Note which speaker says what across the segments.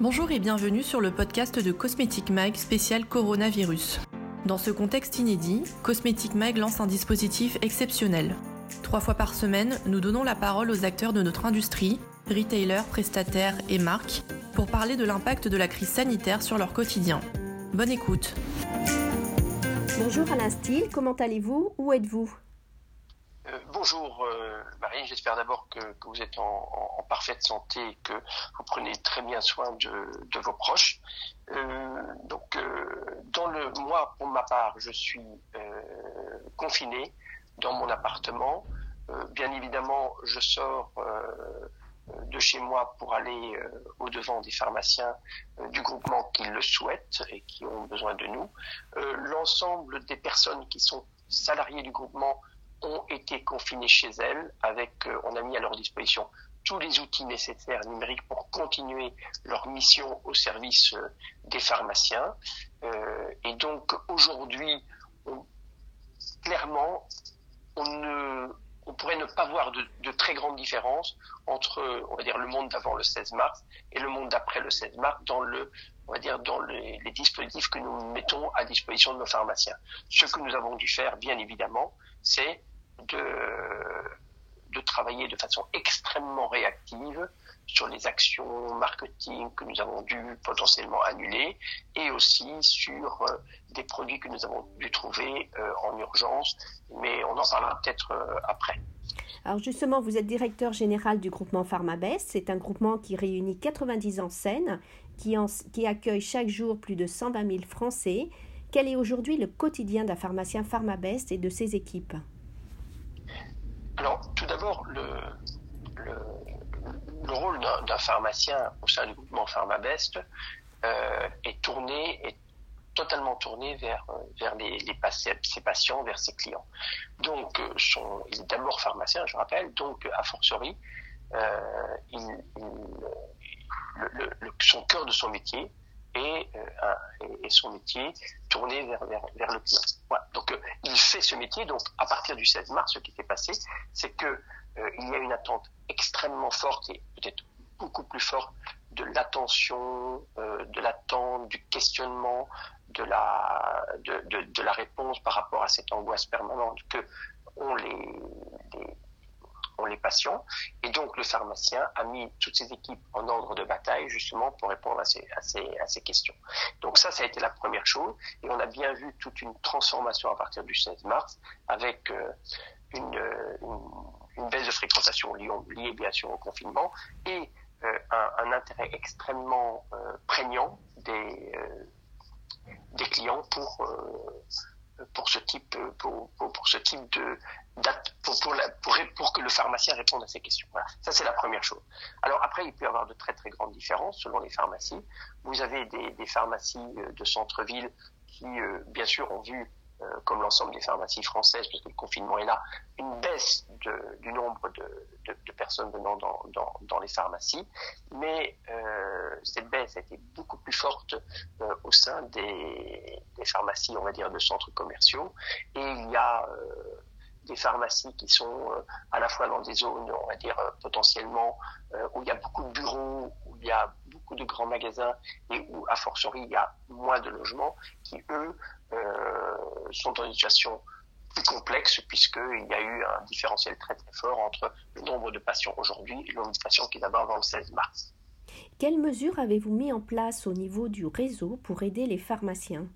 Speaker 1: Bonjour et bienvenue sur le podcast de Cosmetic Mag spécial coronavirus. Dans ce contexte inédit, Cosmetic Mag lance un dispositif exceptionnel. Trois fois par semaine, nous donnons la parole aux acteurs de notre industrie, retailers, prestataires et marques, pour parler de l'impact de la crise sanitaire sur leur quotidien. Bonne écoute.
Speaker 2: Bonjour Alain Steele, comment allez-vous? Où êtes-vous?
Speaker 3: Euh, bonjour euh, Marie, j'espère d'abord que, vous êtes en, parfaite santé et que vous prenez très bien soin de, vos proches. Euh, donc, dans le moi, pour ma part, je suis confiné dans mon appartement. bien évidemment, je sors de chez moi pour aller au devant des pharmaciens du groupement qui le souhaitent et qui ont besoin de nous. L'ensemble des personnes qui sont salariées du groupement ont été confinés chez elles. Avec, euh, on a mis à leur disposition tous les outils nécessaires numériques pour continuer leur mission au service euh, des pharmaciens. Euh, et donc aujourd'hui, clairement, on, ne, on pourrait ne pas voir de, très grandes différences entre, on va dire, le monde d'avant le 16 mars et le monde d'après le 16 mars dans le, on va dire, dans les dispositifs que nous mettons à disposition de nos pharmaciens. Ce que nous avons dû faire, bien évidemment, c'est de, travailler de façon extrêmement réactive sur les actions marketing que nous avons dû potentiellement annuler et aussi sur euh, des produits que nous avons dû trouver euh, en urgence, mais on en parlera peut-être euh, après.
Speaker 2: Alors justement, vous êtes directeur général du groupement PharmaBest. C'est un groupement qui réunit 90 enseignes, qui, qui accueille chaque jour plus de 120 000 Français. Quel est aujourd'hui le quotidien d'un pharmacien PharmaBest et de ses équipes?
Speaker 3: Alors, tout d'abord, le, rôle d'un pharmacien au sein du groupement PharmaBest euh, est tourné, est totalement tourné vers, vers les, ses patients, vers ses clients. Donc, euh, il est d'abord pharmacien, je rappelle, donc a fortiori, euh, son cœur de son métier et, euh, et, son métier tourné vers, vers, vers le client. Voilà. Donc euh, il fait ce métier. Donc à partir du 16 mars, ce qui s'est passé, c'est que euh, il y a une attente extrêmement forte et peut-être beaucoup plus forte de l'attention, euh, de l'attente, du questionnement, de la, de, de, de, la réponse par rapport à cette angoisse permanente que ont les, les les patients. Et donc le pharmacien a mis toutes ses équipes en ordre de bataille justement pour répondre à ces, à ces, à ces questions. Donc ça, ça a été la première chose. Et on a bien vu toute une transformation à partir du 16 mars avec euh, une, une, baisse de fréquentation liée, bien sûr au confinement et euh, un, intérêt extrêmement euh, prégnant des, des clients pour pour ce type pour, pour, ce type de pour, pour, pour, pour, que le pharmacien réponde à ces questions. Voilà. Ça, c'est la première chose. Alors après, il peut y avoir de très très grandes différences selon les pharmacies. Vous avez des, pharmacies euh, de centre-ville qui, euh, bien sûr, ont vu euh, comme l'ensemble des pharmacies françaises, parce que le confinement est là, une baisse de, du nombre de, de, personnes venant dans, dans, les pharmacies, mais euh, cette baisse a été beaucoup plus forte euh, au sein des, pharmacies, on va dire, de centres commerciaux, et il y a euh, des pharmacies qui sont à la fois dans des zones, on va dire, potentiellement, où il y a beaucoup de bureaux, où il y a beaucoup de grands magasins, et où, a fortiori, il y a moins de logements, qui, eux, sont dans une situation plus complexe puisqu'il y a eu un différentiel très très fort entre le nombre de patients aujourd'hui et le nombre de patients qui d'abord avant le 16 mars.
Speaker 2: Quelles mesures avez-vous mis en place au niveau du réseau pour aider les pharmaciens?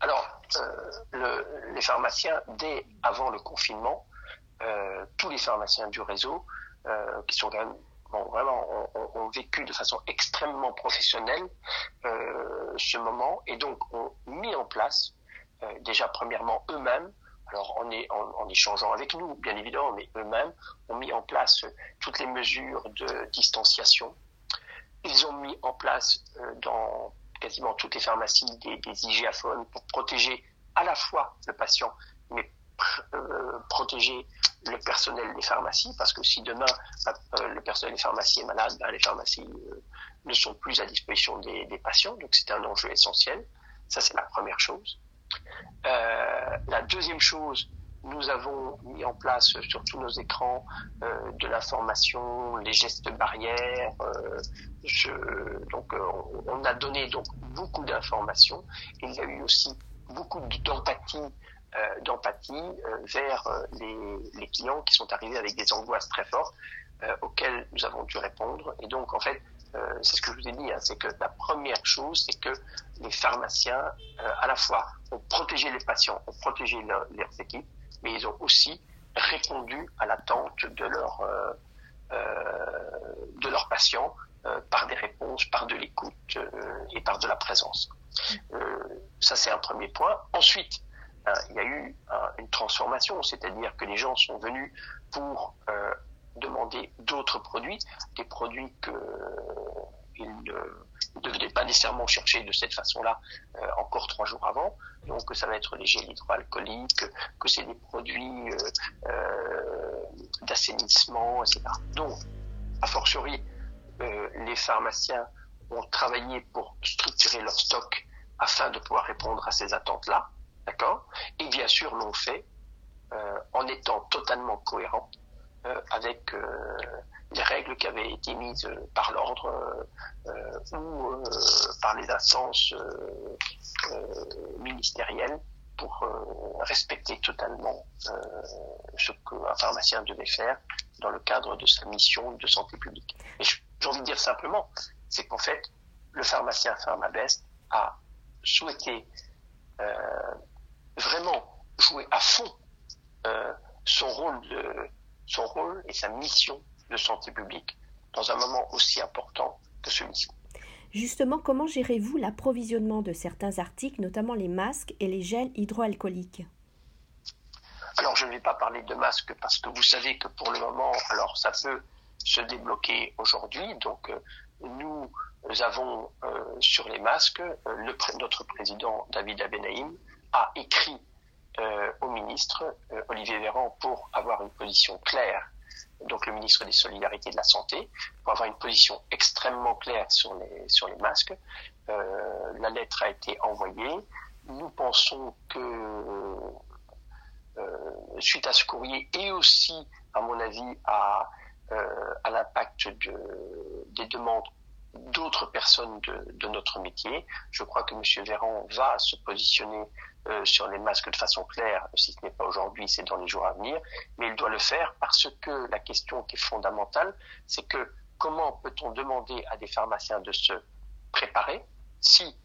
Speaker 3: Alors, euh, le, les pharmaciens, dès avant le confinement, euh, tous les pharmaciens du réseau, euh, qui sont quand même bon, vraiment, ont, vécu de façon extrêmement professionnelle ce moment et donc ont mis en place euh, déjà premièrement eux-mêmes, alors en, est, en, échangeant avec nous bien évidemment, mais eux-mêmes ont mis en place toutes les mesures de distanciation. Ils ont mis en place euh, dans quasiment toutes les pharmacies des, des pour protéger à la fois le patient, mais euh, protéger le personnel des pharmacies, parce que si demain euh, le personnel des pharmacies est malade, ben, les pharmacies euh, ne sont plus à disposition des, des patients, donc c'est un enjeu essentiel. Ça, c'est la première chose. Euh, la deuxième chose, nous avons mis en place sur tous nos écrans de l'information, les gestes barrières. Je, donc, on a donné donc beaucoup d'informations. Il y a eu aussi beaucoup d'empathie euh, d'empathie euh, vers euh, les, les, clients qui sont arrivés avec des angoisses très fortes auxquelles nous avons dû répondre. Et donc, en fait, c'est ce que je vous ai dit, hein, c'est que la première chose, c'est que les pharmaciens, à la fois, ont protégé les patients, ont protégé leurs équipes, mais ils ont aussi répondu à l'attente de leurs leurs patients par des réponses, par de l'écoute et par de la présence. ça, c'est un premier point. Ensuite, euh, il y a eu euh, une transformation, c'est-à-dire que les gens sont venus pour euh, demander d'autres produits, des produits qu'ils ne devaient pas nécessairement chercher de cette façon-là encore trois jours avant. Donc ça va être les gels hydroalcooliques, que c'est des produits d'assainissement, etc. Donc, a fortiori, les pharmaciens ont travaillé pour structurer leur stock afin de pouvoir répondre à ces attentes-là. D'accord? Et bien sûr l'ont fait euh, en étant totalement cohérent euh, avec euh, les règles qui avaient été mises par l'ordre ou par les instances ministérielles pour respecter totalement ce qu'un pharmacien devait faire dans le cadre de sa mission de santé publique. J'ai envie de dire simplement, c'est qu'en fait, le pharmacien Pharmabest a souhaité vraiment jouer à fond euh, son rôle de, son rôle et sa mission de santé publique dans un moment aussi important que celui-ci.
Speaker 2: Justement, comment gérez-vous l'approvisionnement de certains articles, notamment les masques et les gels hydroalcooliques?
Speaker 3: Alors, je ne vais pas parler de masques parce que vous savez que pour le moment, alors ça peut se débloquer aujourd'hui. Donc, euh, nous, avons euh, sur les masques le, notre président David Abenaïm a écrit euh, au ministre euh, Olivier Véran pour avoir une position claire, donc le ministre des Solidarités et de la Santé, pour avoir une position extrêmement claire sur les, sur les masques. Euh, la lettre a été envoyée. Nous pensons que suite à ce courrier et aussi, à mon avis, à, à l'impact de, des demandes d'autres personnes de, de, notre métier. Je crois que M. Véran va se positionner euh, sur les masques de façon claire, si ce n'est pas aujourd'hui, c'est dans les jours à venir, mais il doit le faire parce que la question qui est fondamentale, c'est que comment peut-on demander à des pharmaciens de se préparer si,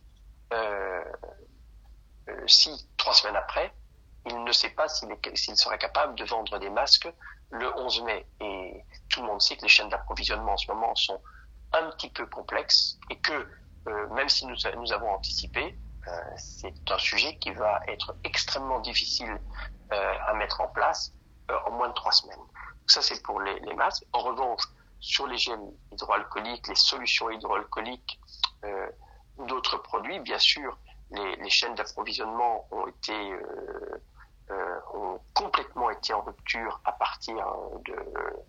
Speaker 3: euh, euh, si trois semaines après, il ne sait pas s'il sera capable de vendre des masques le 11 mai? Et tout le monde sait que les chaînes d'approvisionnement en ce moment sont un petit peu complexes et que euh, même si nous, avons anticipé, euh, c'est un sujet qui va être extrêmement difficile euh, à mettre en place en moins de trois semaines. Ça, c'est pour les, masques. En revanche, sur les gènes hydroalcooliques, les solutions hydroalcooliques ou d'autres produits, bien sûr, les, chaînes d'approvisionnement ont été ont complètement été en rupture à partir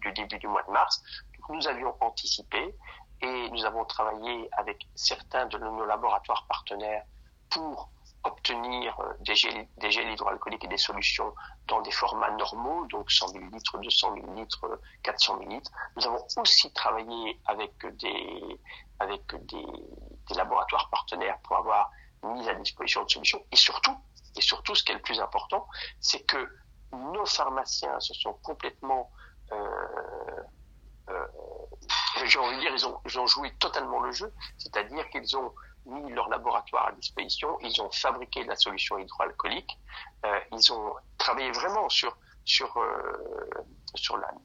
Speaker 3: du début du mois de mars. Nous avions anticipé et nous avons travaillé avec certains de nos laboratoires partenaires pour obtenir euh, des gels, des gels hydroalcooliques et des solutions dans des formats normaux, donc 100 ml, 200 ml, 400 ml. Nous avons aussi travaillé avec des, avec des, des laboratoires partenaires pour avoir mis à disposition de solutions. Et surtout, et surtout, ce qui est le plus important, c'est que nos pharmaciens se sont complètement, euh, j'ai envie de dire, ils ont, joué totalement le jeu, c'est-à-dire qu'ils ont mis leur laboratoire à disposition, ils ont fabriqué la solution hydroalcoolique, euh, ils ont travaillé vraiment sur euh,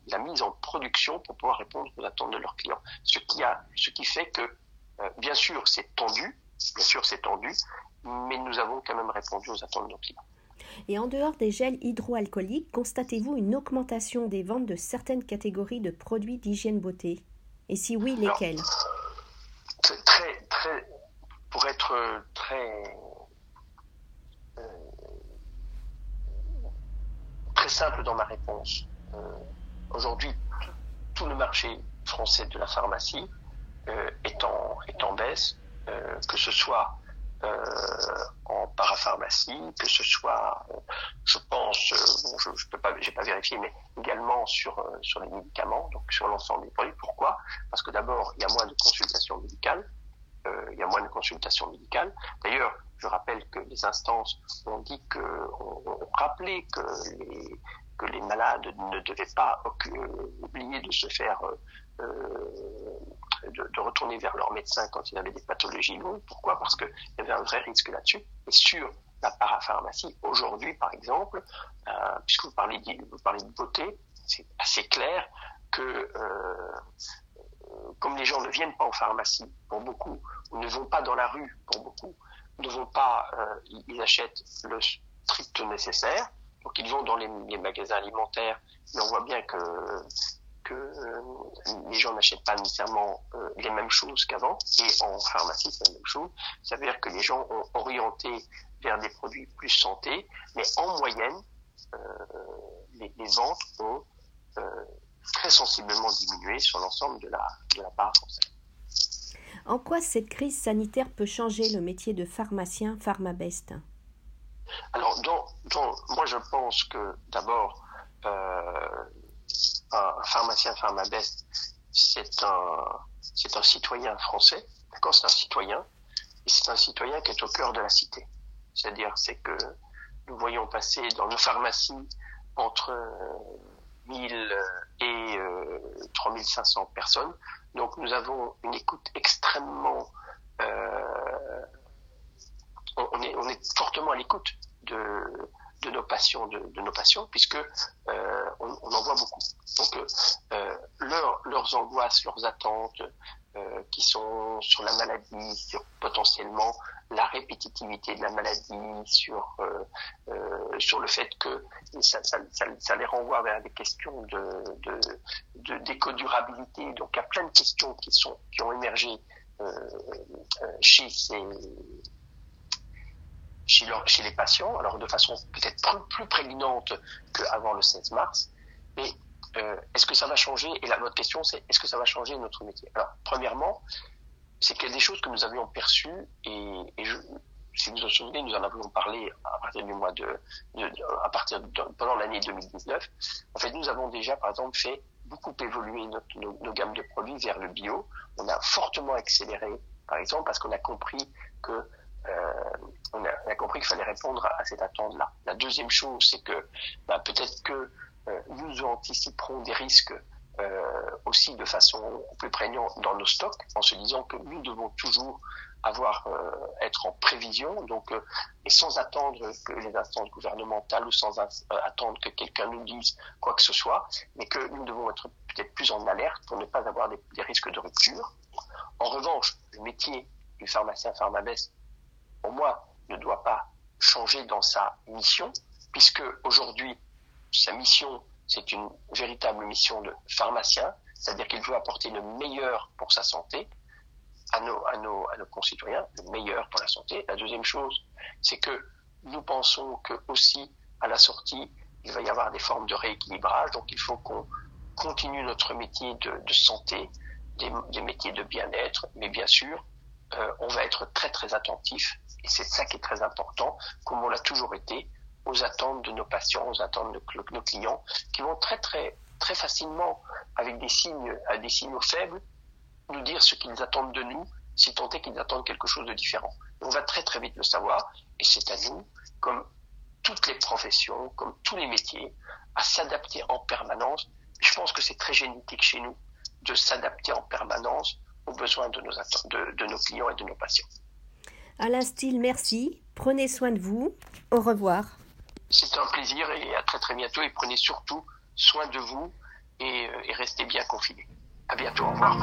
Speaker 3: la, mise en production pour pouvoir répondre aux attentes de leurs clients. Ce qui a ce qui fait que euh, bien sûr c'est tendu, bien sûr c'est tendu, mais nous avons quand même répondu aux attentes de nos clients.
Speaker 2: Et en dehors des gels hydroalcooliques, constatez-vous une augmentation des ventes de certaines catégories de produits d'hygiène beauté? Et si oui, lesquels
Speaker 3: Très, très, pour être très euh, très simple dans ma réponse, euh, aujourd'hui tout le marché français de la pharmacie euh, est, en, est en baisse, que ce soit en parapharmacie, que ce soit, je pense, je ne peux pas, j'ai pas vérifié, mais également sur sur les médicaments, donc sur l'ensemble des produits. Pourquoi? Parce que d'abord, il y a moins de consultations médicales. il y a moins de consultations médicales. D'ailleurs, je rappelle que les instances ont dit rappelé que les, malades ne devaient pas oublier de se faire, euh, de, retourner vers leur médecin quand ils avaient des pathologies lourdes. Pourquoi? Parce qu'il y avait un vrai risque là-dessus. Et sur la parapharmacie, aujourd'hui, par exemple, euh, puisque vous parlez, vous parlez de beauté, c'est assez clair que euh, comme les gens ne viennent pas en pharmacie pour beaucoup, ou ne vont pas dans la rue pour beaucoup, ne vont pas, euh, ils achètent le strict nécessaire, donc ils vont dans les, magasins alimentaires, mais on voit bien que que euh, les gens n'achètent pas nécessairement euh, les mêmes choses qu'avant, et en pharmacie c'est la même chose. Ça veut dire que les gens ont orienté vers des produits plus santé, mais en moyenne, les, les, ventes ont très sensiblement diminué sur l'ensemble de la, de la part française.
Speaker 2: En quoi cette crise sanitaire peut changer le métier de pharmacien pharmabest?
Speaker 3: Alors, moi je pense que d'abord, euh, un pharmacien pharmabest, c'est un, c'est un citoyen français, d'accord C'est un citoyen, et c'est un citoyen qui est au cœur de la cité. C'est-à-dire, c'est que nous voyons passer dans nos pharmacies entre 1000 et 3500 euh, personnes. Donc nous avons une écoute extrêmement... Euh, on, est, fortement à l'écoute de, de nos patients, de, de nos patients, puisque euh, on, on, en voit beaucoup. Donc euh, leur, leurs angoisses, leurs attentes, euh, qui sont sur la maladie, potentiellement la répétitivité de la maladie, sur euh, euh, sur le fait que ça, ça, les renvoie vers des questions de, de, d'éco-durabilité. Donc il y a plein de questions qui sont qui ont émergé chez ces chez, les patients, alors de façon peut-être plus, plus prégnante qu'avant le 16 mars. Mais euh, est-ce que ça va changer? Et la, votre question, c'est est-ce que ça va changer notre métier? Alors, premièrement, c'est qu'il y a des choses que nous avions perçues et, si vous vous souvenez, nous en avions parlé à partir du mois de, à partir pendant l'année 2019. En fait, nous avons déjà, par exemple, fait beaucoup évoluer notre, nos, gammes de produits vers le bio. On a fortement accéléré, par exemple, parce qu'on a compris euh, a, compris qu'il fallait répondre à, à cette attente-là. La deuxième chose, c'est que bah, peut-être que euh, nous anticiperons des risques euh, aussi de façon plus prégnante dans nos stocks, en se disant que nous devons toujours avoir euh, être en prévision, donc euh, et sans attendre que les instances gouvernementales ou sans attendre que quelqu'un nous dise quoi que ce soit, mais que nous devons être peut-être plus en alerte pour ne pas avoir des, des, risques de rupture. En revanche, le métier du pharmacien pharmabès, pour moi, ne doit pas changer dans sa mission, puisque aujourd'hui sa mission, c'est une véritable mission de pharmacien, c'est-à-dire qu'il veut apporter le meilleur pour sa santé à nos, à nos, à nos concitoyens, le meilleur pour la santé. La deuxième chose, c'est que nous pensons que aussi à la sortie, il va y avoir des formes de rééquilibrage, donc il faut qu'on continue notre métier de, santé, des, des, métiers de bien-être, mais bien sûr, euh, on va être très très attentif, et c'est ça qui est très important, comme on l'a toujours été, aux attentes de nos patients, aux attentes de nos clients, qui vont très très très facilement, avec des signes, à des signaux faibles, nous dire ce qu'ils attendent de nous, si tant est qu'ils attendent quelque chose de différent. on va très très vite le savoir, et c'est à nous, comme toutes les professions, comme tous les métiers, à s'adapter en permanence. Je pense que c'est très génétique chez nous de s'adapter en permanence aux besoins de nos, clients et de nos patients.
Speaker 2: Alain Steele, merci. Prenez soin de vous. Au revoir.
Speaker 3: C'est un plaisir et à très très bientôt et prenez surtout soin de vous et, euh, restez bien confinés. À bientôt, au revoir.